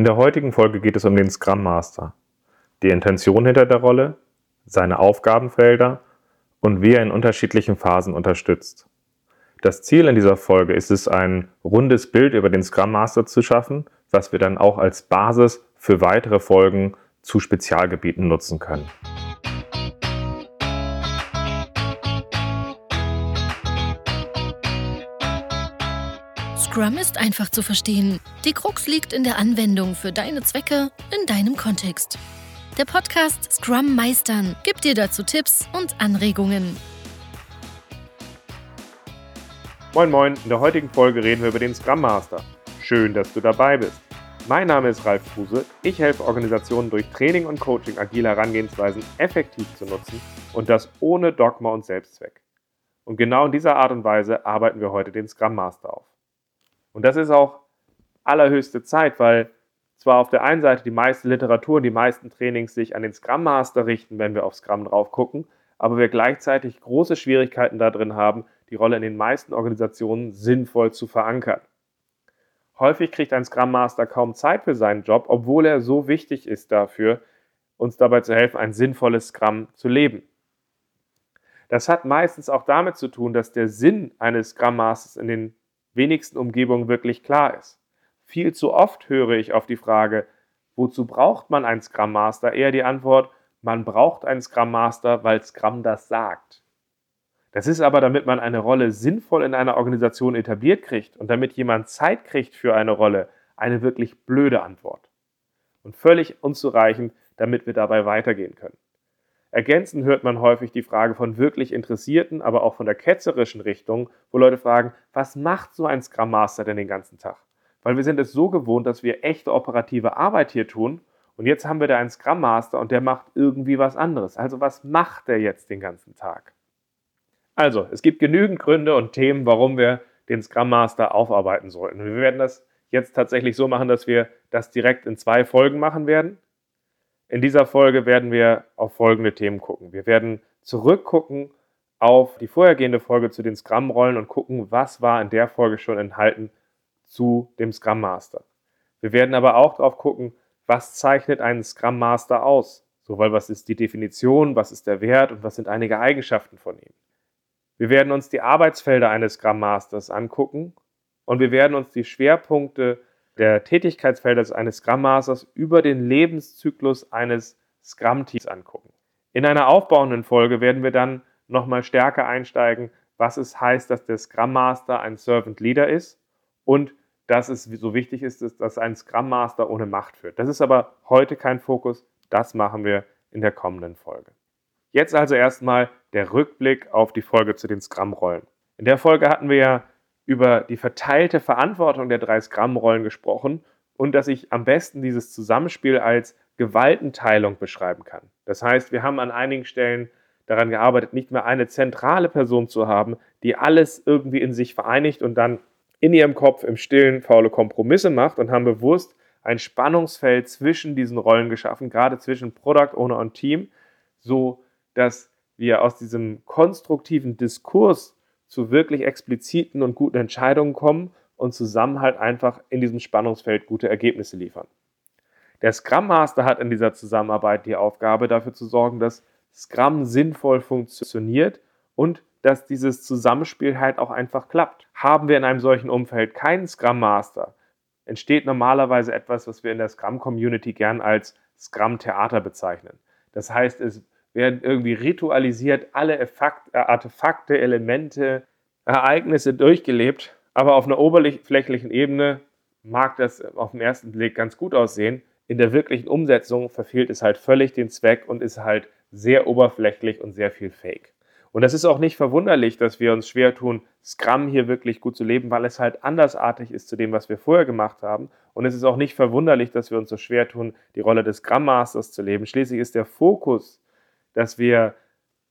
In der heutigen Folge geht es um den Scrum Master, die Intention hinter der Rolle, seine Aufgabenfelder und wie er in unterschiedlichen Phasen unterstützt. Das Ziel in dieser Folge ist es, ein rundes Bild über den Scrum Master zu schaffen, was wir dann auch als Basis für weitere Folgen zu Spezialgebieten nutzen können. Scrum ist einfach zu verstehen. Die Krux liegt in der Anwendung für deine Zwecke in deinem Kontext. Der Podcast Scrum Meistern gibt dir dazu Tipps und Anregungen. Moin Moin, in der heutigen Folge reden wir über den Scrum Master. Schön, dass du dabei bist. Mein Name ist Ralf Kruse. Ich helfe Organisationen durch Training und Coaching agile Herangehensweisen effektiv zu nutzen und das ohne Dogma und Selbstzweck. Und genau in dieser Art und Weise arbeiten wir heute den Scrum Master auf. Und das ist auch allerhöchste Zeit, weil zwar auf der einen Seite die meiste Literatur und die meisten Trainings sich an den Scrum Master richten, wenn wir auf Scrum drauf gucken, aber wir gleichzeitig große Schwierigkeiten darin haben, die Rolle in den meisten Organisationen sinnvoll zu verankern. Häufig kriegt ein Scrum Master kaum Zeit für seinen Job, obwohl er so wichtig ist dafür, uns dabei zu helfen, ein sinnvolles Scrum zu leben. Das hat meistens auch damit zu tun, dass der Sinn eines Scrum Masters in den wenigsten Umgebungen wirklich klar ist. Viel zu oft höre ich auf die Frage, wozu braucht man einen Scrum Master? Eher die Antwort, man braucht einen Scrum Master, weil Scrum das sagt. Das ist aber, damit man eine Rolle sinnvoll in einer Organisation etabliert kriegt und damit jemand Zeit kriegt für eine Rolle, eine wirklich blöde Antwort. Und völlig unzureichend, damit wir dabei weitergehen können. Ergänzend hört man häufig die Frage von wirklich Interessierten, aber auch von der ketzerischen Richtung, wo Leute fragen, was macht so ein Scrum Master denn den ganzen Tag? Weil wir sind es so gewohnt, dass wir echte operative Arbeit hier tun und jetzt haben wir da einen Scrum Master und der macht irgendwie was anderes. Also was macht der jetzt den ganzen Tag? Also, es gibt genügend Gründe und Themen, warum wir den Scrum Master aufarbeiten sollten. Wir werden das jetzt tatsächlich so machen, dass wir das direkt in zwei Folgen machen werden. In dieser Folge werden wir auf folgende Themen gucken. Wir werden zurückgucken auf die vorhergehende Folge zu den Scrum-Rollen und gucken, was war in der Folge schon enthalten zu dem Scrum Master. Wir werden aber auch darauf gucken, was zeichnet einen Scrum Master aus. Sowohl was ist die Definition, was ist der Wert und was sind einige Eigenschaften von ihm. Wir werden uns die Arbeitsfelder eines Scrum Masters angucken und wir werden uns die Schwerpunkte der Tätigkeitsfelder eines Scrum Masters über den Lebenszyklus eines Scrum-Teams angucken. In einer aufbauenden Folge werden wir dann nochmal stärker einsteigen, was es heißt, dass der Scrum Master ein Servant Leader ist und dass es so wichtig ist, dass ein Scrum Master ohne Macht führt. Das ist aber heute kein Fokus, das machen wir in der kommenden Folge. Jetzt also erstmal der Rückblick auf die Folge zu den Scrum-Rollen. In der Folge hatten wir ja über die verteilte Verantwortung der drei Scrum-Rollen gesprochen und dass ich am besten dieses Zusammenspiel als Gewaltenteilung beschreiben kann. Das heißt, wir haben an einigen Stellen daran gearbeitet, nicht mehr eine zentrale Person zu haben, die alles irgendwie in sich vereinigt und dann in ihrem Kopf im Stillen faule Kompromisse macht und haben bewusst ein Spannungsfeld zwischen diesen Rollen geschaffen, gerade zwischen Product Owner und Team, so dass wir aus diesem konstruktiven Diskurs zu wirklich expliziten und guten Entscheidungen kommen und zusammen halt einfach in diesem Spannungsfeld gute Ergebnisse liefern. Der Scrum Master hat in dieser Zusammenarbeit die Aufgabe, dafür zu sorgen, dass Scrum sinnvoll funktioniert und dass dieses Zusammenspiel halt auch einfach klappt. Haben wir in einem solchen Umfeld keinen Scrum Master, entsteht normalerweise etwas, was wir in der Scrum Community gern als Scrum Theater bezeichnen. Das heißt, es werden irgendwie ritualisiert alle äh, Artefakte, Elemente, Ereignisse durchgelebt, aber auf einer oberflächlichen Ebene mag das auf den ersten Blick ganz gut aussehen. In der wirklichen Umsetzung verfehlt es halt völlig den Zweck und ist halt sehr oberflächlich und sehr viel Fake. Und das ist auch nicht verwunderlich, dass wir uns schwer tun, Scrum hier wirklich gut zu leben, weil es halt andersartig ist zu dem, was wir vorher gemacht haben. Und es ist auch nicht verwunderlich, dass wir uns so schwer tun, die Rolle des Scrum Masters zu leben. Schließlich ist der Fokus dass wir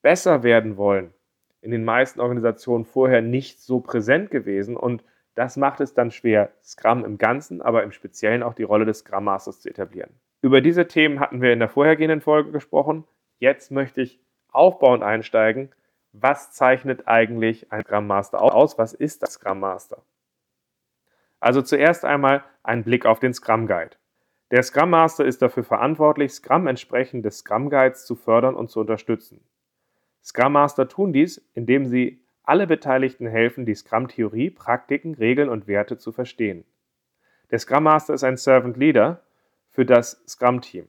besser werden wollen, in den meisten Organisationen vorher nicht so präsent gewesen und das macht es dann schwer, Scrum im Ganzen, aber im Speziellen auch die Rolle des Scrum Masters zu etablieren. Über diese Themen hatten wir in der vorhergehenden Folge gesprochen. Jetzt möchte ich aufbauend einsteigen. Was zeichnet eigentlich ein Scrum Master aus? Was ist das Scrum Master? Also zuerst einmal ein Blick auf den Scrum Guide. Der Scrum Master ist dafür verantwortlich, Scrum entsprechend des Scrum Guides zu fördern und zu unterstützen. Scrum Master tun dies, indem sie alle Beteiligten helfen, die Scrum-Theorie, Praktiken, Regeln und Werte zu verstehen. Der Scrum Master ist ein Servant Leader für das Scrum-Team.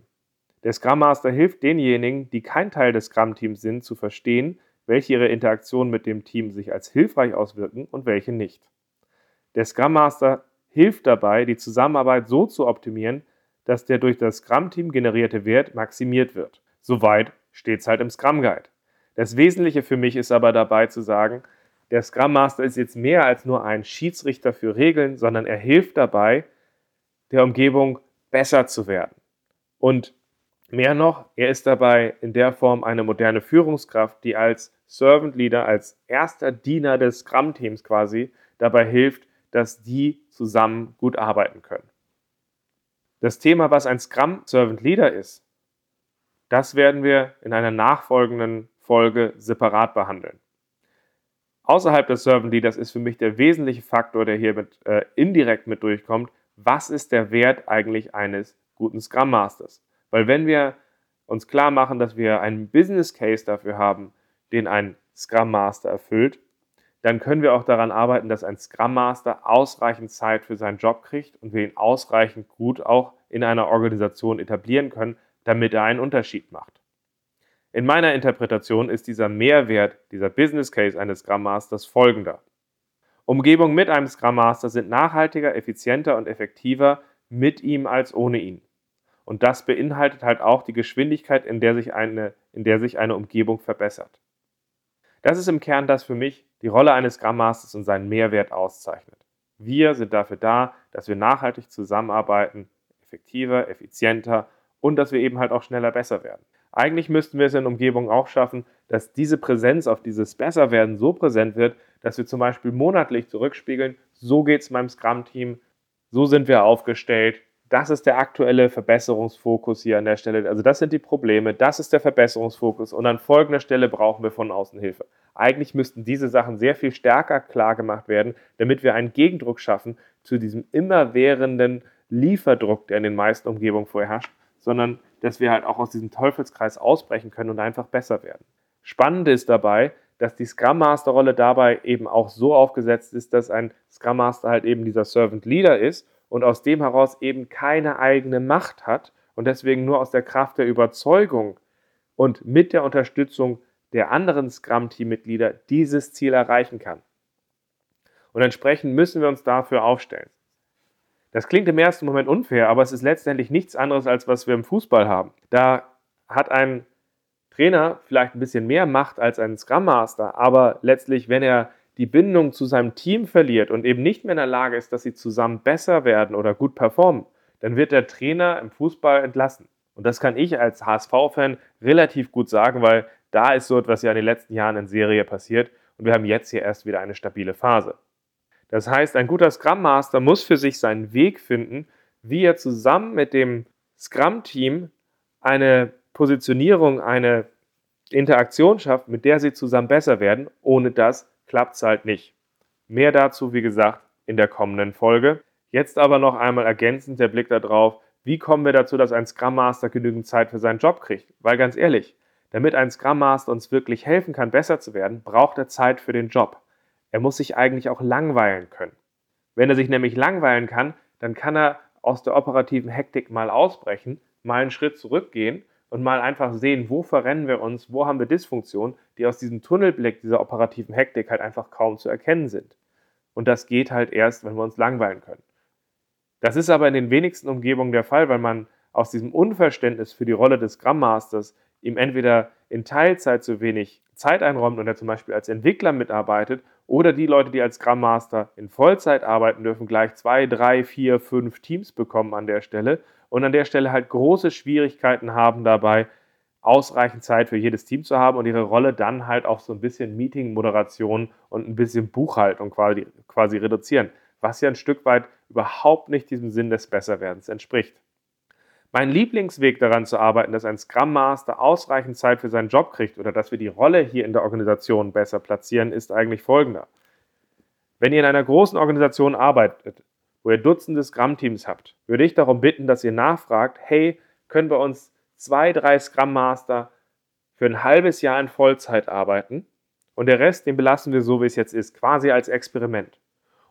Der Scrum Master hilft denjenigen, die kein Teil des Scrum-Teams sind, zu verstehen, welche ihre Interaktionen mit dem Team sich als hilfreich auswirken und welche nicht. Der Scrum Master hilft dabei, die Zusammenarbeit so zu optimieren, dass der durch das Scrum-Team generierte Wert maximiert wird. Soweit steht es halt im Scrum Guide. Das Wesentliche für mich ist aber dabei zu sagen, der Scrum Master ist jetzt mehr als nur ein Schiedsrichter für Regeln, sondern er hilft dabei, der Umgebung besser zu werden. Und mehr noch, er ist dabei in der Form eine moderne Führungskraft, die als Servant Leader, als erster Diener des Scrum-Teams quasi dabei hilft, dass die zusammen gut arbeiten können. Das Thema, was ein Scrum Servant Leader ist, das werden wir in einer nachfolgenden Folge separat behandeln. Außerhalb des Servant Leaders ist für mich der wesentliche Faktor, der hier mit, äh, indirekt mit durchkommt, was ist der Wert eigentlich eines guten Scrum Masters? Weil wenn wir uns klar machen, dass wir einen Business Case dafür haben, den ein Scrum Master erfüllt, dann können wir auch daran arbeiten, dass ein Scrum Master ausreichend Zeit für seinen Job kriegt und wir ihn ausreichend gut auch in einer Organisation etablieren können, damit er einen Unterschied macht. In meiner Interpretation ist dieser Mehrwert, dieser Business Case eines Scrum Masters folgender. Umgebungen mit einem Scrum Master sind nachhaltiger, effizienter und effektiver mit ihm als ohne ihn. Und das beinhaltet halt auch die Geschwindigkeit, in der sich eine, in der sich eine Umgebung verbessert. Das ist im Kern das für mich die Rolle eines Scrum Masters und seinen Mehrwert auszeichnet. Wir sind dafür da, dass wir nachhaltig zusammenarbeiten, effektiver, effizienter und dass wir eben halt auch schneller besser werden. Eigentlich müssten wir es in Umgebungen auch schaffen, dass diese Präsenz auf dieses Besserwerden so präsent wird, dass wir zum Beispiel monatlich zurückspiegeln, so geht es meinem Scrum-Team, so sind wir aufgestellt, das ist der aktuelle Verbesserungsfokus hier an der Stelle. Also das sind die Probleme, das ist der Verbesserungsfokus und an folgender Stelle brauchen wir von außen Hilfe. Eigentlich müssten diese Sachen sehr viel stärker klar gemacht werden, damit wir einen Gegendruck schaffen zu diesem immerwährenden Lieferdruck, der in den meisten Umgebungen vorherrscht, sondern dass wir halt auch aus diesem Teufelskreis ausbrechen können und einfach besser werden. Spannend ist dabei, dass die Scrum Master Rolle dabei eben auch so aufgesetzt ist, dass ein Scrum Master halt eben dieser Servant Leader ist und aus dem heraus eben keine eigene Macht hat und deswegen nur aus der Kraft der Überzeugung und mit der Unterstützung der anderen Scrum-Team-Mitglieder dieses Ziel erreichen kann. Und entsprechend müssen wir uns dafür aufstellen. Das klingt im ersten Moment unfair, aber es ist letztendlich nichts anderes, als was wir im Fußball haben. Da hat ein Trainer vielleicht ein bisschen mehr Macht als ein Scrum Master, aber letztlich, wenn er die Bindung zu seinem Team verliert und eben nicht mehr in der Lage ist, dass sie zusammen besser werden oder gut performen, dann wird der Trainer im Fußball entlassen. Und das kann ich als HSV-Fan relativ gut sagen, weil da ist so etwas ja in den letzten Jahren in Serie passiert und wir haben jetzt hier erst wieder eine stabile Phase. Das heißt, ein guter Scrum Master muss für sich seinen Weg finden, wie er zusammen mit dem Scrum-Team eine Positionierung, eine Interaktion schafft, mit der sie zusammen besser werden, ohne dass klappt es halt nicht. Mehr dazu, wie gesagt, in der kommenden Folge. Jetzt aber noch einmal ergänzend der Blick darauf, wie kommen wir dazu, dass ein Scrum Master genügend Zeit für seinen Job kriegt? Weil ganz ehrlich, damit ein Scrum Master uns wirklich helfen kann, besser zu werden, braucht er Zeit für den Job. Er muss sich eigentlich auch langweilen können. Wenn er sich nämlich langweilen kann, dann kann er aus der operativen Hektik mal ausbrechen, mal einen Schritt zurückgehen und mal einfach sehen, wo verrennen wir uns, wo haben wir Dysfunktionen, die aus diesem Tunnelblick dieser operativen Hektik halt einfach kaum zu erkennen sind. Und das geht halt erst, wenn wir uns langweilen können. Das ist aber in den wenigsten Umgebungen der Fall, weil man aus diesem Unverständnis für die Rolle des Scrum Masters ihm entweder in Teilzeit zu wenig Zeit einräumt und er zum Beispiel als Entwickler mitarbeitet oder die Leute, die als Scrum Master in Vollzeit arbeiten dürfen, gleich zwei, drei, vier, fünf Teams bekommen an der Stelle und an der Stelle halt große Schwierigkeiten haben dabei, ausreichend Zeit für jedes Team zu haben und ihre Rolle dann halt auf so ein bisschen Meeting-Moderation und ein bisschen Buchhaltung quasi, quasi reduzieren, was ja ein Stück weit überhaupt nicht diesem Sinn des Besserwerdens entspricht. Mein Lieblingsweg daran zu arbeiten, dass ein Scrum Master ausreichend Zeit für seinen Job kriegt oder dass wir die Rolle hier in der Organisation besser platzieren, ist eigentlich folgender. Wenn ihr in einer großen Organisation arbeitet, wo ihr Dutzende Scrum-Teams habt, würde ich darum bitten, dass ihr nachfragt, hey, können wir uns zwei, drei Scrum Master für ein halbes Jahr in Vollzeit arbeiten und der Rest, den belassen wir so, wie es jetzt ist, quasi als Experiment.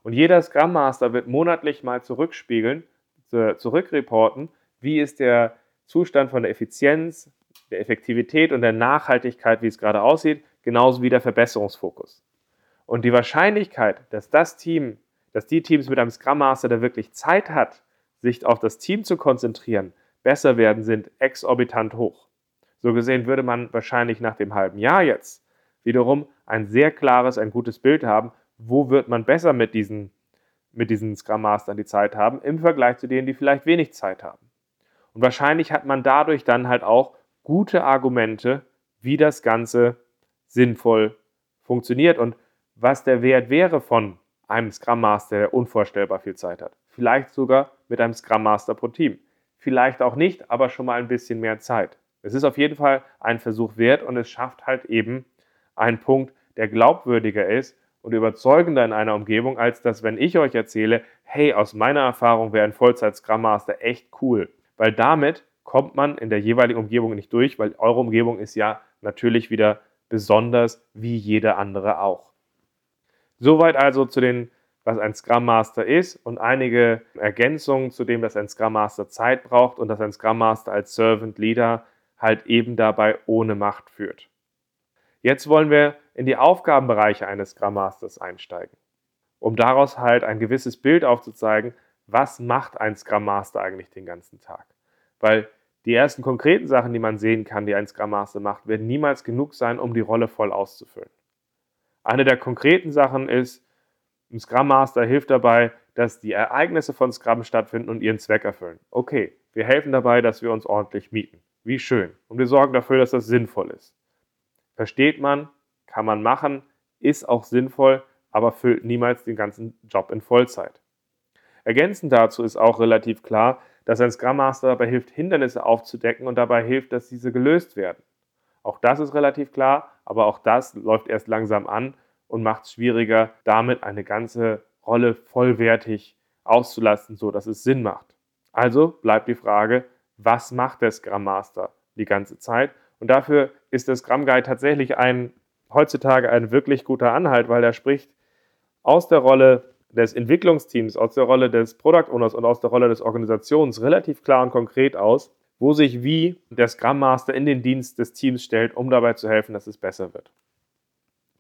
Und jeder Scrum Master wird monatlich mal zurückspiegeln, zurückreporten, wie ist der Zustand von der Effizienz, der Effektivität und der Nachhaltigkeit, wie es gerade aussieht, genauso wie der Verbesserungsfokus. Und die Wahrscheinlichkeit, dass das Team, dass die Teams mit einem Scrum Master, der wirklich Zeit hat, sich auf das Team zu konzentrieren, besser werden, sind exorbitant hoch. So gesehen würde man wahrscheinlich nach dem halben Jahr jetzt wiederum ein sehr klares, ein gutes Bild haben, wo wird man besser mit diesen, mit diesen Scrum Mastern die Zeit haben, im Vergleich zu denen, die vielleicht wenig Zeit haben. Und wahrscheinlich hat man dadurch dann halt auch gute Argumente, wie das Ganze sinnvoll funktioniert und was der Wert wäre von einem Scrum Master, der unvorstellbar viel Zeit hat. Vielleicht sogar mit einem Scrum Master pro Team. Vielleicht auch nicht, aber schon mal ein bisschen mehr Zeit. Es ist auf jeden Fall ein Versuch wert und es schafft halt eben einen Punkt, der glaubwürdiger ist und überzeugender in einer Umgebung, als dass, wenn ich euch erzähle, hey, aus meiner Erfahrung wäre ein Vollzeit-Scrum Master echt cool. Weil damit kommt man in der jeweiligen Umgebung nicht durch, weil eure Umgebung ist ja natürlich wieder besonders wie jede andere auch. Soweit also zu den, was ein Scrum Master ist und einige Ergänzungen zu dem, dass ein Scrum Master Zeit braucht und dass ein Scrum Master als Servant Leader halt eben dabei ohne Macht führt. Jetzt wollen wir in die Aufgabenbereiche eines Scrum Masters einsteigen, um daraus halt ein gewisses Bild aufzuzeigen, was macht ein Scrum Master eigentlich den ganzen Tag. Weil die ersten konkreten Sachen, die man sehen kann, die ein Scrum Master macht, werden niemals genug sein, um die Rolle voll auszufüllen. Eine der konkreten Sachen ist, ein Scrum Master hilft dabei, dass die Ereignisse von Scrum stattfinden und ihren Zweck erfüllen. Okay, wir helfen dabei, dass wir uns ordentlich mieten. Wie schön. Und wir sorgen dafür, dass das sinnvoll ist. Versteht man, kann man machen, ist auch sinnvoll, aber füllt niemals den ganzen Job in Vollzeit. Ergänzend dazu ist auch relativ klar, dass ein Scrum Master dabei hilft, Hindernisse aufzudecken und dabei hilft, dass diese gelöst werden. Auch das ist relativ klar, aber auch das läuft erst langsam an und macht es schwieriger, damit eine ganze Rolle vollwertig auszulasten, so dass es Sinn macht. Also bleibt die Frage, was macht der Scrum Master die ganze Zeit? Und dafür ist der Scrum Guide tatsächlich ein heutzutage ein wirklich guter Anhalt, weil er spricht aus der Rolle des Entwicklungsteams, aus der Rolle des Product Owners und aus der Rolle des Organisations relativ klar und konkret aus, wo sich wie der Scrum Master in den Dienst des Teams stellt, um dabei zu helfen, dass es besser wird.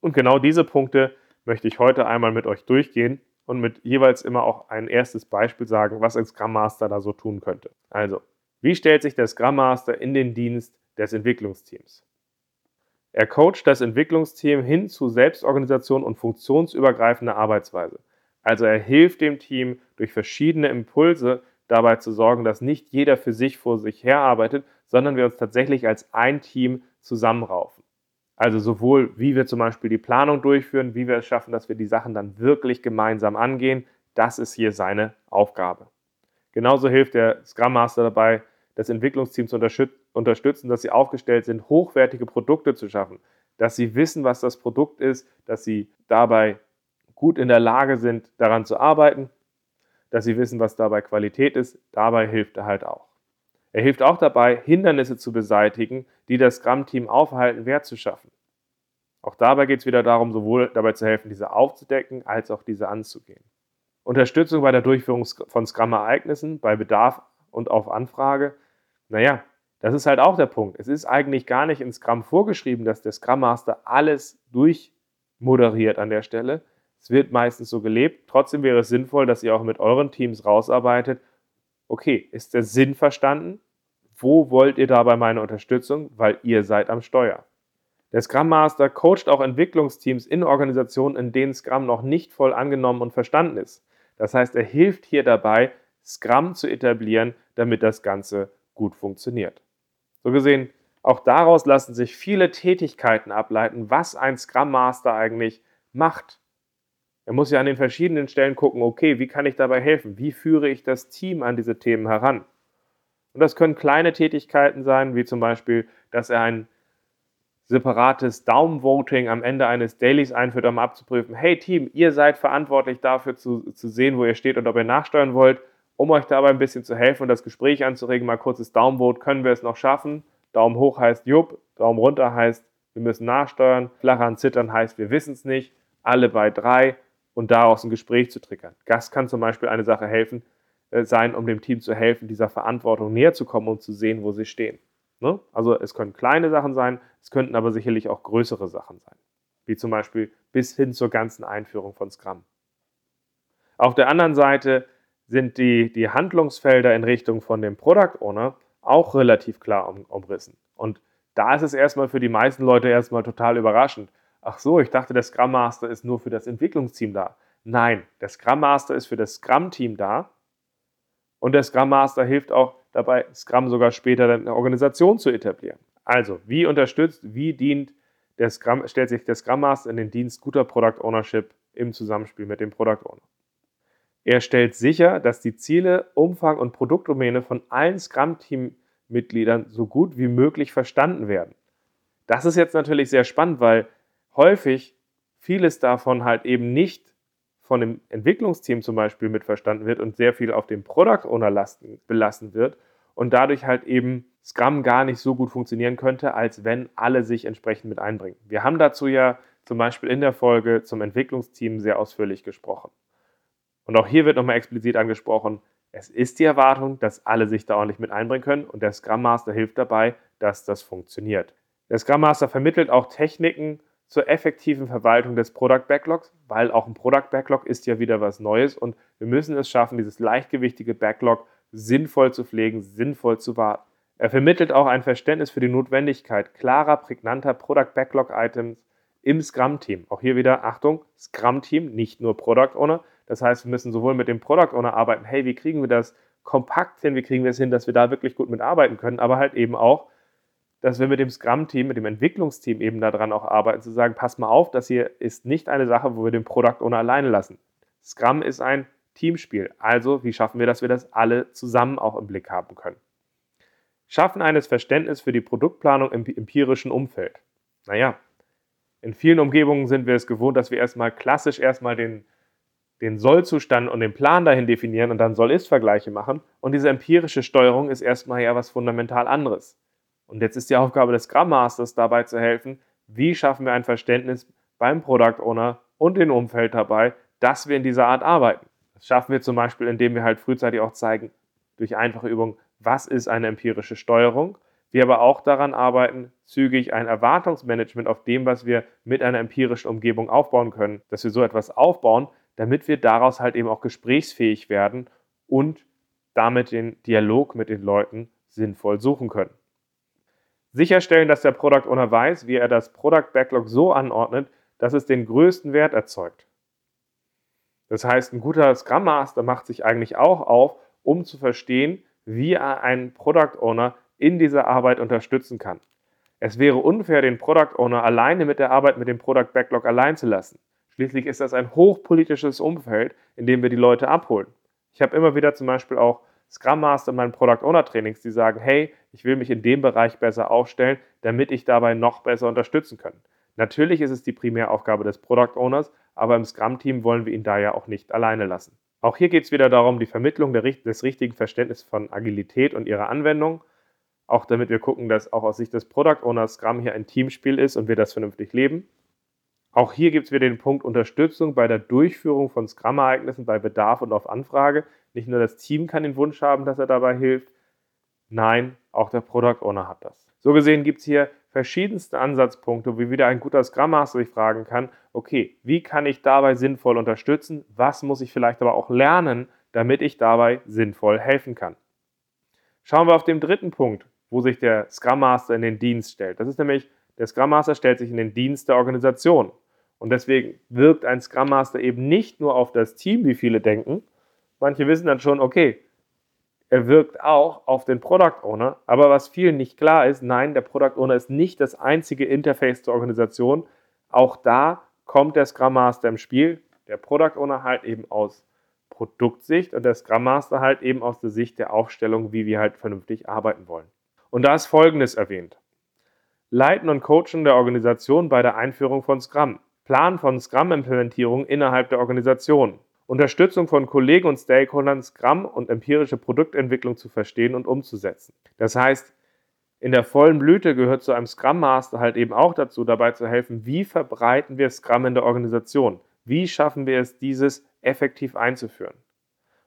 Und genau diese Punkte möchte ich heute einmal mit euch durchgehen und mit jeweils immer auch ein erstes Beispiel sagen, was ein Scrum Master da so tun könnte. Also, wie stellt sich der Scrum Master in den Dienst des Entwicklungsteams? Er coacht das Entwicklungsteam hin zu Selbstorganisation und funktionsübergreifender Arbeitsweise. Also er hilft dem Team durch verschiedene Impulse dabei zu sorgen, dass nicht jeder für sich vor sich her arbeitet, sondern wir uns tatsächlich als ein Team zusammenraufen. Also sowohl, wie wir zum Beispiel die Planung durchführen, wie wir es schaffen, dass wir die Sachen dann wirklich gemeinsam angehen, das ist hier seine Aufgabe. Genauso hilft der Scrum Master dabei, das Entwicklungsteam zu unterstützen, dass sie aufgestellt sind, hochwertige Produkte zu schaffen, dass sie wissen, was das Produkt ist, dass sie dabei gut in der Lage sind, daran zu arbeiten, dass sie wissen, was dabei Qualität ist. Dabei hilft er halt auch. Er hilft auch dabei, Hindernisse zu beseitigen, die das Scrum-Team aufhalten, Wert zu schaffen. Auch dabei geht es wieder darum, sowohl dabei zu helfen, diese aufzudecken, als auch diese anzugehen. Unterstützung bei der Durchführung von Scrum-Ereignissen, bei Bedarf und auf Anfrage. Naja, das ist halt auch der Punkt. Es ist eigentlich gar nicht in Scrum vorgeschrieben, dass der Scrum Master alles durchmoderiert an der Stelle, es wird meistens so gelebt. Trotzdem wäre es sinnvoll, dass ihr auch mit euren Teams rausarbeitet. Okay, ist der Sinn verstanden? Wo wollt ihr dabei meine Unterstützung? Weil ihr seid am Steuer. Der Scrum Master coacht auch Entwicklungsteams in Organisationen, in denen Scrum noch nicht voll angenommen und verstanden ist. Das heißt, er hilft hier dabei, Scrum zu etablieren, damit das Ganze gut funktioniert. So gesehen, auch daraus lassen sich viele Tätigkeiten ableiten, was ein Scrum Master eigentlich macht. Er muss ja an den verschiedenen Stellen gucken, okay, wie kann ich dabei helfen? Wie führe ich das Team an diese Themen heran? Und das können kleine Tätigkeiten sein, wie zum Beispiel, dass er ein separates Daumenvoting am Ende eines Dailies einführt, um abzuprüfen, hey Team, ihr seid verantwortlich dafür zu, zu sehen, wo ihr steht und ob ihr nachsteuern wollt, um euch dabei ein bisschen zu helfen und das Gespräch anzuregen, mal kurzes Daumenvote, können wir es noch schaffen? Daumen hoch heißt Jupp, Daumen runter heißt, wir müssen nachsteuern, flacher Zittern heißt, wir wissen es nicht, alle bei drei und daraus ein Gespräch zu triggern. Das kann zum Beispiel eine Sache helfen, äh, sein, um dem Team zu helfen, dieser Verantwortung näher zu kommen und zu sehen, wo sie stehen. Ne? Also es können kleine Sachen sein, es könnten aber sicherlich auch größere Sachen sein, wie zum Beispiel bis hin zur ganzen Einführung von Scrum. Auf der anderen Seite sind die, die Handlungsfelder in Richtung von dem Product Owner auch relativ klar um, umrissen. Und da ist es erstmal für die meisten Leute erstmal total überraschend. Ach so, ich dachte, der Scrum Master ist nur für das Entwicklungsteam da. Nein, der Scrum Master ist für das Scrum-Team da und der Scrum Master hilft auch dabei, Scrum sogar später eine Organisation zu etablieren. Also, wie unterstützt, wie dient der Scrum, stellt sich der Scrum Master in den Dienst guter Product Ownership im Zusammenspiel mit dem Product Owner. Er stellt sicher, dass die Ziele, Umfang und Produktdomäne von allen Scrum-Team-Mitgliedern so gut wie möglich verstanden werden. Das ist jetzt natürlich sehr spannend, weil häufig vieles davon halt eben nicht von dem Entwicklungsteam zum Beispiel mit verstanden wird und sehr viel auf dem Product Owner lasten, belassen wird und dadurch halt eben Scrum gar nicht so gut funktionieren könnte, als wenn alle sich entsprechend mit einbringen. Wir haben dazu ja zum Beispiel in der Folge zum Entwicklungsteam sehr ausführlich gesprochen. Und auch hier wird nochmal explizit angesprochen, es ist die Erwartung, dass alle sich da ordentlich mit einbringen können und der Scrum Master hilft dabei, dass das funktioniert. Der Scrum Master vermittelt auch Techniken zur effektiven Verwaltung des Product Backlogs, weil auch ein Product Backlog ist ja wieder was Neues und wir müssen es schaffen, dieses leichtgewichtige Backlog sinnvoll zu pflegen, sinnvoll zu warten. Er vermittelt auch ein Verständnis für die Notwendigkeit klarer, prägnanter Product Backlog Items im Scrum-Team. Auch hier wieder Achtung, Scrum-Team, nicht nur Product Owner. Das heißt, wir müssen sowohl mit dem Product Owner arbeiten, hey, wie kriegen wir das kompakt hin, wie kriegen wir es hin, dass wir da wirklich gut mitarbeiten können, aber halt eben auch, dass wir mit dem Scrum-Team, mit dem Entwicklungsteam eben daran auch arbeiten, zu sagen, pass mal auf, das hier ist nicht eine Sache, wo wir den Product Owner alleine lassen. Scrum ist ein Teamspiel. Also, wie schaffen wir, dass wir das alle zusammen auch im Blick haben können? Schaffen eines Verständnis für die Produktplanung im empirischen Umfeld. Naja, in vielen Umgebungen sind wir es gewohnt, dass wir erstmal klassisch erstmal den, den Soll-Zustand und den Plan dahin definieren und dann Soll-Ist-Vergleiche machen. Und diese empirische Steuerung ist erstmal ja was fundamental anderes. Und jetzt ist die Aufgabe des Scrum Masters dabei zu helfen, wie schaffen wir ein Verständnis beim Product Owner und dem Umfeld dabei, dass wir in dieser Art arbeiten. Das schaffen wir zum Beispiel, indem wir halt frühzeitig auch zeigen, durch einfache Übungen, was ist eine empirische Steuerung. Wir aber auch daran arbeiten, zügig ein Erwartungsmanagement auf dem, was wir mit einer empirischen Umgebung aufbauen können, dass wir so etwas aufbauen, damit wir daraus halt eben auch gesprächsfähig werden und damit den Dialog mit den Leuten sinnvoll suchen können. Sicherstellen, dass der Product Owner weiß, wie er das Product Backlog so anordnet, dass es den größten Wert erzeugt. Das heißt, ein guter Scrum Master macht sich eigentlich auch auf, um zu verstehen, wie er einen Product Owner in dieser Arbeit unterstützen kann. Es wäre unfair, den Product Owner alleine mit der Arbeit mit dem Product Backlog allein zu lassen. Schließlich ist das ein hochpolitisches Umfeld, in dem wir die Leute abholen. Ich habe immer wieder zum Beispiel auch Scrum Master in meinen Product Owner Trainings, die sagen, hey, ich will mich in dem Bereich besser aufstellen, damit ich dabei noch besser unterstützen kann. Natürlich ist es die Primäraufgabe des Product Owners, aber im Scrum-Team wollen wir ihn da ja auch nicht alleine lassen. Auch hier geht es wieder darum, die Vermittlung des richtigen Verständnisses von Agilität und ihrer Anwendung, auch damit wir gucken, dass auch aus Sicht des Product Owners Scrum hier ein Teamspiel ist und wir das vernünftig leben. Auch hier gibt es wieder den Punkt Unterstützung bei der Durchführung von Scrum-Ereignissen bei Bedarf und auf Anfrage. Nicht nur das Team kann den Wunsch haben, dass er dabei hilft. Nein, auch der Product Owner hat das. So gesehen gibt es hier verschiedenste Ansatzpunkte, wie wieder ein guter Scrum Master sich fragen kann, okay, wie kann ich dabei sinnvoll unterstützen? Was muss ich vielleicht aber auch lernen, damit ich dabei sinnvoll helfen kann? Schauen wir auf den dritten Punkt, wo sich der Scrum Master in den Dienst stellt. Das ist nämlich, der Scrum Master stellt sich in den Dienst der Organisation. Und deswegen wirkt ein Scrum Master eben nicht nur auf das Team, wie viele denken. Manche wissen dann schon, okay, er wirkt auch auf den Product Owner. Aber was vielen nicht klar ist, nein, der Product Owner ist nicht das einzige Interface zur Organisation. Auch da kommt der Scrum Master im Spiel. Der Product Owner halt eben aus Produktsicht und der Scrum Master halt eben aus der Sicht der Aufstellung, wie wir halt vernünftig arbeiten wollen. Und da ist Folgendes erwähnt. Leiten und Coachen der Organisation bei der Einführung von Scrum. Plan von Scrum-Implementierung innerhalb der Organisation. Unterstützung von Kollegen und Stakeholdern, Scrum und empirische Produktentwicklung zu verstehen und umzusetzen. Das heißt, in der vollen Blüte gehört zu einem Scrum Master halt eben auch dazu, dabei zu helfen, wie verbreiten wir Scrum in der Organisation? Wie schaffen wir es, dieses effektiv einzuführen?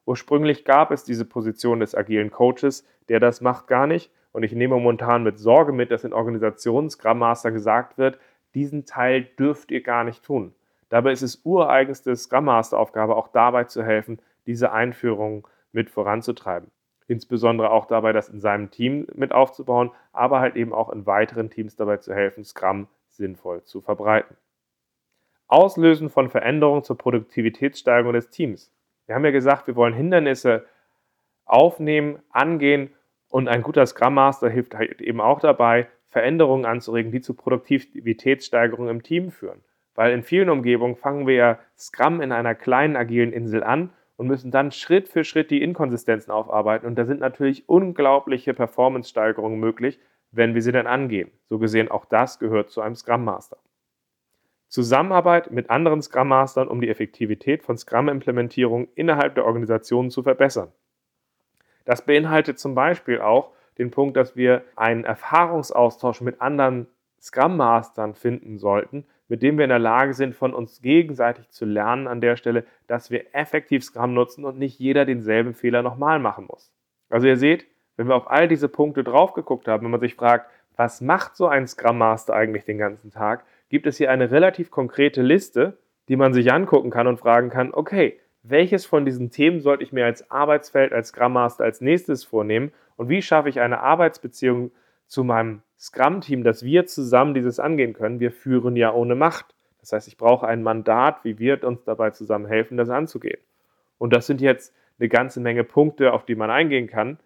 Ursprünglich gab es diese Position des agilen Coaches, der das macht gar nicht. Und ich nehme momentan mit Sorge mit, dass in Organisationen Scrum Master gesagt wird, diesen Teil dürft ihr gar nicht tun. Dabei ist es ureigenste Scrum Master Aufgabe, auch dabei zu helfen, diese Einführung mit voranzutreiben insbesondere auch dabei, das in seinem Team mit aufzubauen, aber halt eben auch in weiteren Teams dabei zu helfen, Scrum sinnvoll zu verbreiten. Auslösen von Veränderungen zur Produktivitätssteigerung des Teams. Wir haben ja gesagt, wir wollen Hindernisse aufnehmen, angehen und ein guter Scrum Master hilft halt eben auch dabei, Veränderungen anzuregen, die zu Produktivitätssteigerung im Team führen. Weil in vielen Umgebungen fangen wir ja Scrum in einer kleinen agilen Insel an und müssen dann Schritt für Schritt die Inkonsistenzen aufarbeiten. Und da sind natürlich unglaubliche Performance-Steigerungen möglich, wenn wir sie dann angehen. So gesehen, auch das gehört zu einem Scrum Master. Zusammenarbeit mit anderen Scrum Mastern, um die Effektivität von Scrum-Implementierung innerhalb der Organisation zu verbessern. Das beinhaltet zum Beispiel auch den Punkt, dass wir einen Erfahrungsaustausch mit anderen Scrum Mastern finden sollten, mit dem wir in der Lage sind, von uns gegenseitig zu lernen an der Stelle, dass wir effektiv Scrum nutzen und nicht jeder denselben Fehler nochmal machen muss. Also ihr seht, wenn wir auf all diese Punkte drauf geguckt haben, wenn man sich fragt, was macht so ein Scrum Master eigentlich den ganzen Tag, gibt es hier eine relativ konkrete Liste, die man sich angucken kann und fragen kann, okay, welches von diesen Themen sollte ich mir als Arbeitsfeld, als Scrum Master als nächstes vornehmen und wie schaffe ich eine Arbeitsbeziehung zu meinem Scrum-Team, dass wir zusammen dieses angehen können. Wir führen ja ohne Macht. Das heißt, ich brauche ein Mandat, wie wir uns dabei zusammen helfen, das anzugehen. Und das sind jetzt eine ganze Menge Punkte, auf die man eingehen kann.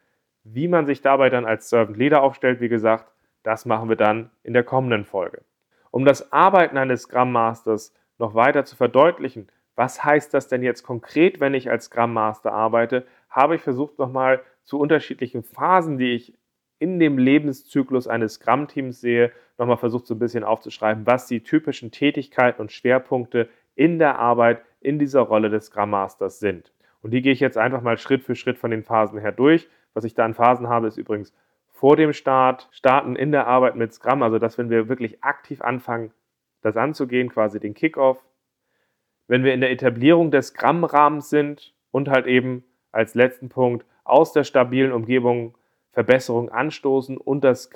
Wie man sich dabei dann als Servant Leader aufstellt, wie gesagt, das machen wir dann in der kommenden Folge. Um das Arbeiten eines Scrum Masters noch weiter zu verdeutlichen, was heißt das denn jetzt konkret, wenn ich als Scrum Master arbeite, habe ich versucht nochmal zu unterschiedlichen Phasen, die ich in dem Lebenszyklus eines Scrum-Teams sehe, nochmal versucht so ein bisschen aufzuschreiben, was die typischen Tätigkeiten und Schwerpunkte in der Arbeit in dieser Rolle des Scrum Masters sind. Und die gehe ich jetzt einfach mal Schritt für Schritt von den Phasen her durch. Was ich da an Phasen habe, ist übrigens vor dem Start, starten in der Arbeit mit Scrum, also dass wenn wir wirklich aktiv anfangen, das anzugehen, quasi den Kickoff. Wenn wir in der Etablierung des Scrum-Rahmens sind und halt eben als letzten Punkt aus der stabilen Umgebung Verbesserungen anstoßen und das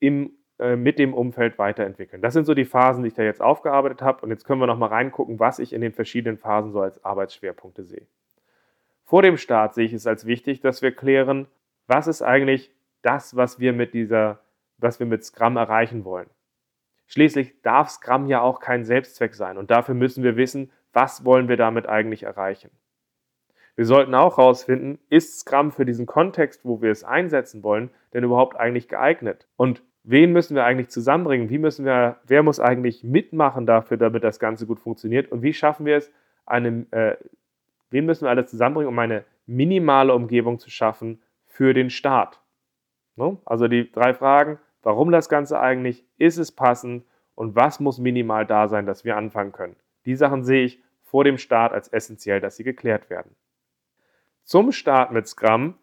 im, äh, mit dem Umfeld weiterentwickeln. Das sind so die Phasen, die ich da jetzt aufgearbeitet habe. Und jetzt können wir nochmal reingucken, was ich in den verschiedenen Phasen so als Arbeitsschwerpunkte sehe. Vor dem Start sehe ich es als wichtig, dass wir klären, was ist eigentlich das, was wir mit dieser, was wir mit Scrum erreichen wollen. Schließlich darf Scrum ja auch kein Selbstzweck sein und dafür müssen wir wissen, was wollen wir damit eigentlich erreichen. Wir sollten auch herausfinden, ist Scrum für diesen Kontext, wo wir es einsetzen wollen, denn überhaupt eigentlich geeignet? Und wen müssen wir eigentlich zusammenbringen? Wie müssen wir, wer muss eigentlich mitmachen dafür, damit das Ganze gut funktioniert? Und wie schaffen wir es, eine, äh, wen müssen wir alles zusammenbringen, um eine minimale Umgebung zu schaffen für den Start? No? Also die drei Fragen, warum das Ganze eigentlich, ist es passend und was muss minimal da sein, dass wir anfangen können? Die Sachen sehe ich vor dem Start als essentiell, dass sie geklärt werden. Zum Start mit Scrum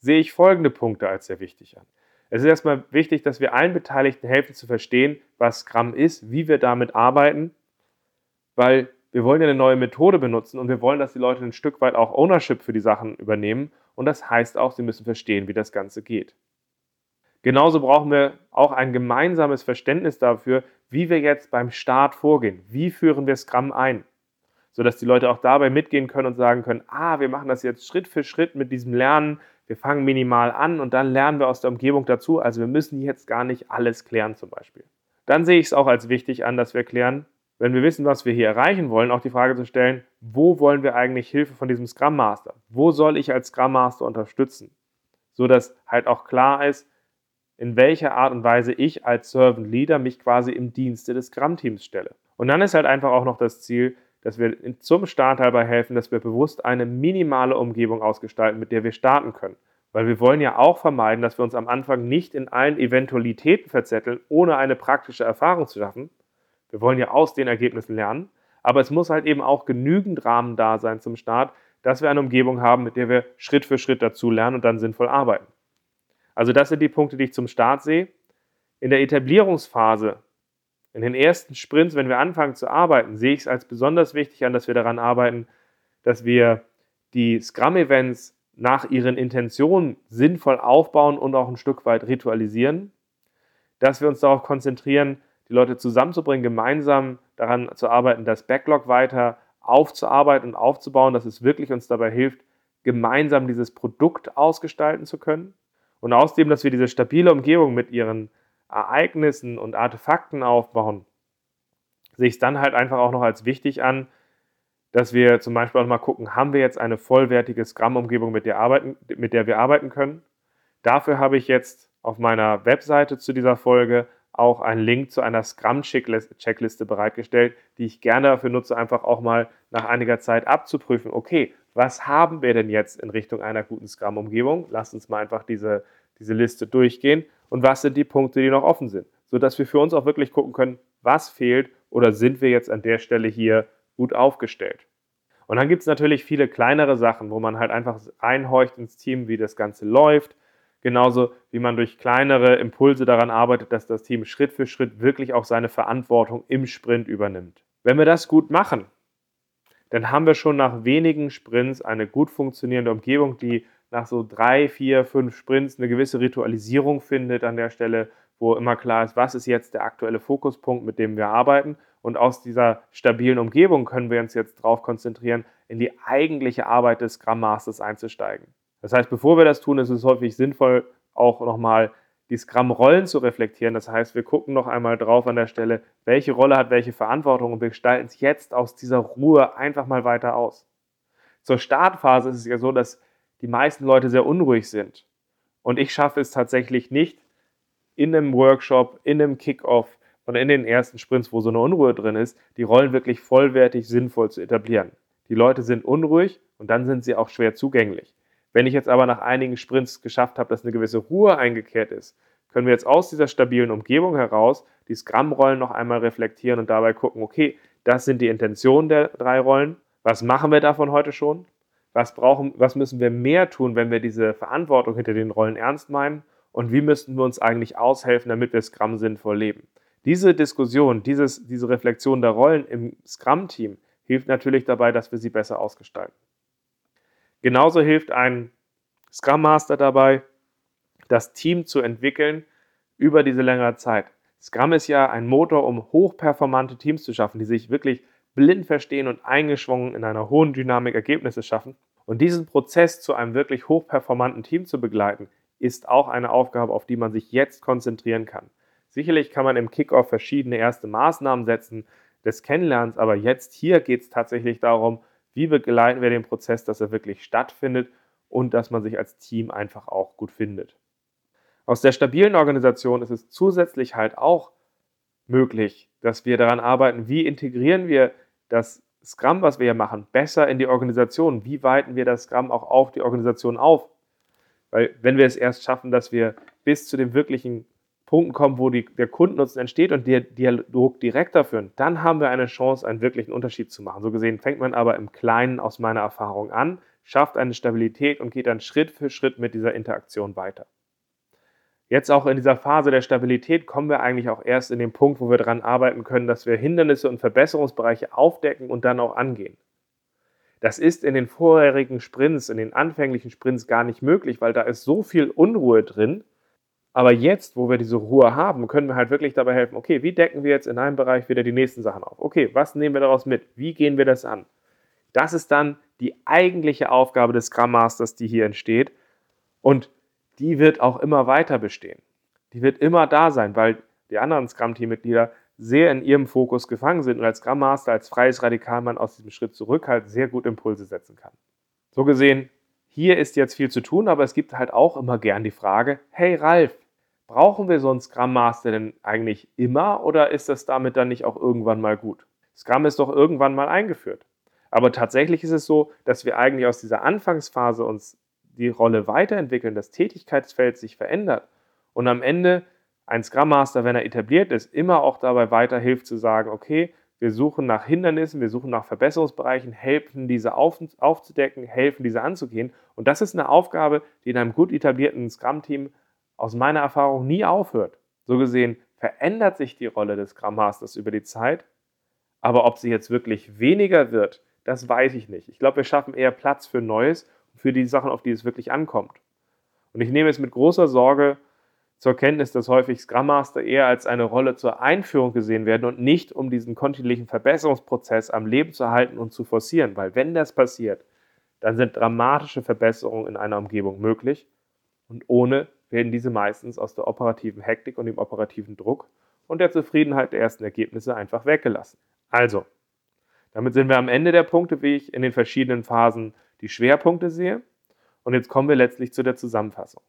sehe ich folgende Punkte als sehr wichtig an. Es ist erstmal wichtig, dass wir allen Beteiligten helfen zu verstehen, was Scrum ist, wie wir damit arbeiten, weil wir wollen ja eine neue Methode benutzen und wir wollen, dass die Leute ein Stück weit auch Ownership für die Sachen übernehmen und das heißt auch, sie müssen verstehen, wie das Ganze geht. Genauso brauchen wir auch ein gemeinsames Verständnis dafür, wie wir jetzt beim Start vorgehen. Wie führen wir Scrum ein? sodass die Leute auch dabei mitgehen können und sagen können, ah, wir machen das jetzt Schritt für Schritt mit diesem Lernen, wir fangen minimal an und dann lernen wir aus der Umgebung dazu. Also wir müssen jetzt gar nicht alles klären zum Beispiel. Dann sehe ich es auch als wichtig an, dass wir klären, wenn wir wissen, was wir hier erreichen wollen, auch die Frage zu stellen, wo wollen wir eigentlich Hilfe von diesem Scrum Master? Wo soll ich als Scrum Master unterstützen? So dass halt auch klar ist, in welcher Art und Weise ich als Servant Leader mich quasi im Dienste des Scrum Teams stelle. Und dann ist halt einfach auch noch das Ziel, dass wir zum Start dabei helfen, dass wir bewusst eine minimale Umgebung ausgestalten, mit der wir starten können. Weil wir wollen ja auch vermeiden, dass wir uns am Anfang nicht in allen Eventualitäten verzetteln, ohne eine praktische Erfahrung zu schaffen. Wir wollen ja aus den Ergebnissen lernen, aber es muss halt eben auch genügend Rahmen da sein zum Start, dass wir eine Umgebung haben, mit der wir Schritt für Schritt dazu lernen und dann sinnvoll arbeiten. Also das sind die Punkte, die ich zum Start sehe. In der Etablierungsphase, in den ersten Sprints, wenn wir anfangen zu arbeiten, sehe ich es als besonders wichtig an, dass wir daran arbeiten, dass wir die Scrum-Events nach ihren Intentionen sinnvoll aufbauen und auch ein Stück weit ritualisieren, dass wir uns darauf konzentrieren, die Leute zusammenzubringen, gemeinsam daran zu arbeiten, das Backlog weiter aufzuarbeiten und aufzubauen, dass es wirklich uns dabei hilft, gemeinsam dieses Produkt ausgestalten zu können. Und außerdem, dass wir diese stabile Umgebung mit ihren Ereignissen und Artefakten aufbauen, sehe ich es dann halt einfach auch noch als wichtig an, dass wir zum Beispiel auch mal gucken, haben wir jetzt eine vollwertige Scrum-Umgebung, mit, der mit der wir arbeiten können. Dafür habe ich jetzt auf meiner Webseite zu dieser Folge auch einen Link zu einer Scrum-Checkliste bereitgestellt, die ich gerne dafür nutze, einfach auch mal nach einiger Zeit abzuprüfen, okay, was haben wir denn jetzt in Richtung einer guten Scrum-Umgebung? Lasst uns mal einfach diese, diese Liste durchgehen und was sind die Punkte, die noch offen sind, sodass wir für uns auch wirklich gucken können, was fehlt oder sind wir jetzt an der Stelle hier gut aufgestellt. Und dann gibt es natürlich viele kleinere Sachen, wo man halt einfach einhorcht ins Team, wie das Ganze läuft, Genauso wie man durch kleinere Impulse daran arbeitet, dass das Team Schritt für Schritt wirklich auch seine Verantwortung im Sprint übernimmt. Wenn wir das gut machen, dann haben wir schon nach wenigen Sprints eine gut funktionierende Umgebung, die nach so drei, vier, fünf Sprints eine gewisse Ritualisierung findet an der Stelle, wo immer klar ist, was ist jetzt der aktuelle Fokuspunkt, mit dem wir arbeiten. Und aus dieser stabilen Umgebung können wir uns jetzt darauf konzentrieren, in die eigentliche Arbeit des Scrum Masters einzusteigen. Das heißt, bevor wir das tun, ist es häufig sinnvoll, auch nochmal die Scrum-Rollen zu reflektieren. Das heißt, wir gucken noch einmal drauf an der Stelle, welche Rolle hat welche Verantwortung und wir gestalten es jetzt aus dieser Ruhe einfach mal weiter aus. Zur Startphase ist es ja so, dass die meisten Leute sehr unruhig sind. Und ich schaffe es tatsächlich nicht, in einem Workshop, in einem Kickoff und in den ersten Sprints, wo so eine Unruhe drin ist, die Rollen wirklich vollwertig sinnvoll zu etablieren. Die Leute sind unruhig und dann sind sie auch schwer zugänglich. Wenn ich jetzt aber nach einigen Sprints geschafft habe, dass eine gewisse Ruhe eingekehrt ist, können wir jetzt aus dieser stabilen Umgebung heraus die Scrum-Rollen noch einmal reflektieren und dabei gucken, okay, das sind die Intentionen der drei Rollen. Was machen wir davon heute schon? Was, brauchen, was müssen wir mehr tun, wenn wir diese Verantwortung hinter den Rollen ernst meinen? Und wie müssten wir uns eigentlich aushelfen, damit wir Scrum sinnvoll leben? Diese Diskussion, dieses, diese Reflexion der Rollen im Scrum-Team hilft natürlich dabei, dass wir sie besser ausgestalten. Genauso hilft ein Scrum Master dabei, das Team zu entwickeln über diese längere Zeit. Scrum ist ja ein Motor, um hochperformante Teams zu schaffen, die sich wirklich blind verstehen und eingeschwungen in einer hohen Dynamik Ergebnisse schaffen. Und diesen Prozess zu einem wirklich hochperformanten Team zu begleiten, ist auch eine Aufgabe, auf die man sich jetzt konzentrieren kann. Sicherlich kann man im Kickoff verschiedene erste Maßnahmen setzen des Kennenlernens, aber jetzt hier geht es tatsächlich darum, wie begleiten wir den Prozess, dass er wirklich stattfindet und dass man sich als Team einfach auch gut findet. Aus der stabilen Organisation ist es zusätzlich halt auch möglich, dass wir daran arbeiten, wie integrieren wir das Scrum, was wir hier machen, besser in die Organisation. Wie weiten wir das Scrum auch auf die Organisation auf? Weil wenn wir es erst schaffen, dass wir bis zu dem wirklichen Punkten kommen, wo die, der Kundennutzen entsteht und der Dialog direkter führen, dann haben wir eine Chance, einen wirklichen Unterschied zu machen. So gesehen fängt man aber im Kleinen aus meiner Erfahrung an, schafft eine Stabilität und geht dann Schritt für Schritt mit dieser Interaktion weiter. Jetzt auch in dieser Phase der Stabilität kommen wir eigentlich auch erst in den Punkt, wo wir daran arbeiten können, dass wir Hindernisse und Verbesserungsbereiche aufdecken und dann auch angehen. Das ist in den vorherigen Sprints, in den anfänglichen Sprints gar nicht möglich, weil da ist so viel Unruhe drin, aber jetzt, wo wir diese Ruhe haben, können wir halt wirklich dabei helfen, okay, wie decken wir jetzt in einem Bereich wieder die nächsten Sachen auf? Okay, was nehmen wir daraus mit? Wie gehen wir das an? Das ist dann die eigentliche Aufgabe des Scrum Masters, die hier entsteht. Und die wird auch immer weiter bestehen. Die wird immer da sein, weil die anderen Scrum-Team-Mitglieder sehr in ihrem Fokus gefangen sind und als Scrum Master, als freies Radikalmann aus diesem Schritt zurück halt sehr gut Impulse setzen kann. So gesehen, hier ist jetzt viel zu tun, aber es gibt halt auch immer gern die Frage, hey Ralf, Brauchen wir so einen Scrum Master denn eigentlich immer oder ist das damit dann nicht auch irgendwann mal gut? Scrum ist doch irgendwann mal eingeführt. Aber tatsächlich ist es so, dass wir eigentlich aus dieser Anfangsphase uns die Rolle weiterentwickeln, das Tätigkeitsfeld sich verändert und am Ende ein Scrum Master, wenn er etabliert ist, immer auch dabei weiterhilft zu sagen, okay, wir suchen nach Hindernissen, wir suchen nach Verbesserungsbereichen, helfen diese auf, aufzudecken, helfen diese anzugehen. Und das ist eine Aufgabe, die in einem gut etablierten Scrum-Team aus meiner Erfahrung nie aufhört. So gesehen verändert sich die Rolle des Scrum Masters über die Zeit, aber ob sie jetzt wirklich weniger wird, das weiß ich nicht. Ich glaube, wir schaffen eher Platz für Neues, für die Sachen, auf die es wirklich ankommt. Und ich nehme es mit großer Sorge zur Kenntnis, dass häufig Scrum Master eher als eine Rolle zur Einführung gesehen werden und nicht um diesen kontinuierlichen Verbesserungsprozess am Leben zu halten und zu forcieren. Weil wenn das passiert, dann sind dramatische Verbesserungen in einer Umgebung möglich und ohne werden diese meistens aus der operativen Hektik und dem operativen Druck und der Zufriedenheit der ersten Ergebnisse einfach weggelassen. Also, damit sind wir am Ende der Punkte, wie ich in den verschiedenen Phasen die Schwerpunkte sehe. Und jetzt kommen wir letztlich zu der Zusammenfassung.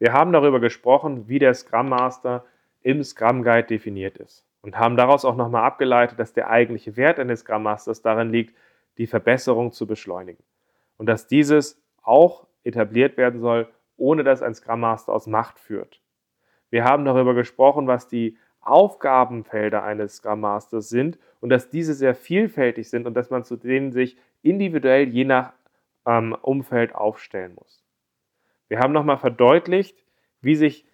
Wir haben darüber gesprochen, wie der Scrum Master im Scrum Guide definiert ist und haben daraus auch nochmal abgeleitet, dass der eigentliche Wert eines Scrum Masters darin liegt, die Verbesserung zu beschleunigen und dass dieses auch etabliert werden soll, ohne dass ein Scrum Master aus Macht führt. Wir haben darüber gesprochen, was die Aufgabenfelder eines Scrum Masters sind und dass diese sehr vielfältig sind und dass man zu denen sich individuell je nach ähm, Umfeld aufstellen muss. Wir haben nochmal verdeutlicht, wie sich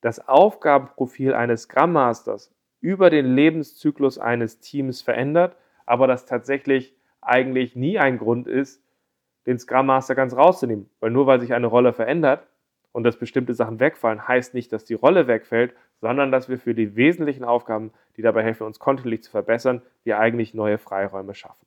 das Aufgabenprofil eines Scrum Masters über den Lebenszyklus eines Teams verändert, aber das tatsächlich eigentlich nie ein Grund ist, den Scrum Master ganz rauszunehmen. Weil nur weil sich eine Rolle verändert und dass bestimmte Sachen wegfallen, heißt nicht, dass die Rolle wegfällt, sondern dass wir für die wesentlichen Aufgaben, die dabei helfen, uns kontinuierlich zu verbessern, wir eigentlich neue Freiräume schaffen.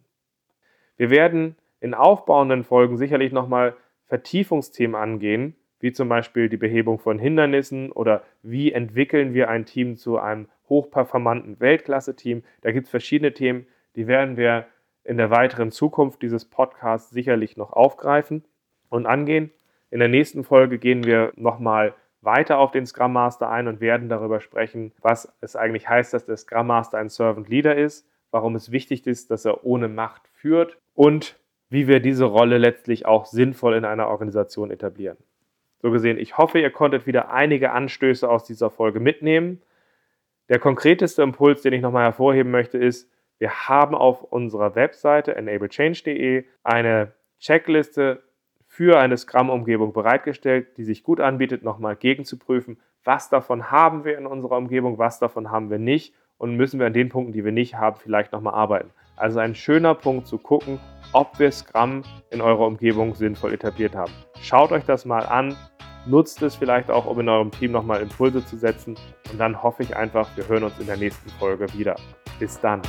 Wir werden in aufbauenden Folgen sicherlich nochmal Vertiefungsthemen angehen, wie zum Beispiel die Behebung von Hindernissen oder wie entwickeln wir ein Team zu einem hochperformanten Weltklasse-Team. Da gibt es verschiedene Themen, die werden wir in der weiteren Zukunft dieses Podcasts sicherlich noch aufgreifen und angehen. In der nächsten Folge gehen wir nochmal weiter auf den Scrum Master ein und werden darüber sprechen, was es eigentlich heißt, dass der Scrum Master ein Servant Leader ist, warum es wichtig ist, dass er ohne Macht führt und wie wir diese Rolle letztlich auch sinnvoll in einer Organisation etablieren. So gesehen, ich hoffe, ihr konntet wieder einige Anstöße aus dieser Folge mitnehmen. Der konkreteste Impuls, den ich nochmal hervorheben möchte, ist, wir haben auf unserer Webseite enablechange.de eine Checkliste für eine Scrum-Umgebung bereitgestellt, die sich gut anbietet, nochmal gegenzuprüfen, was davon haben wir in unserer Umgebung, was davon haben wir nicht und müssen wir an den Punkten, die wir nicht haben, vielleicht nochmal arbeiten. Also ein schöner Punkt zu gucken, ob wir Scrum in eurer Umgebung sinnvoll etabliert haben. Schaut euch das mal an, nutzt es vielleicht auch, um in eurem Team nochmal Impulse zu setzen und dann hoffe ich einfach, wir hören uns in der nächsten Folge wieder. Bis dann.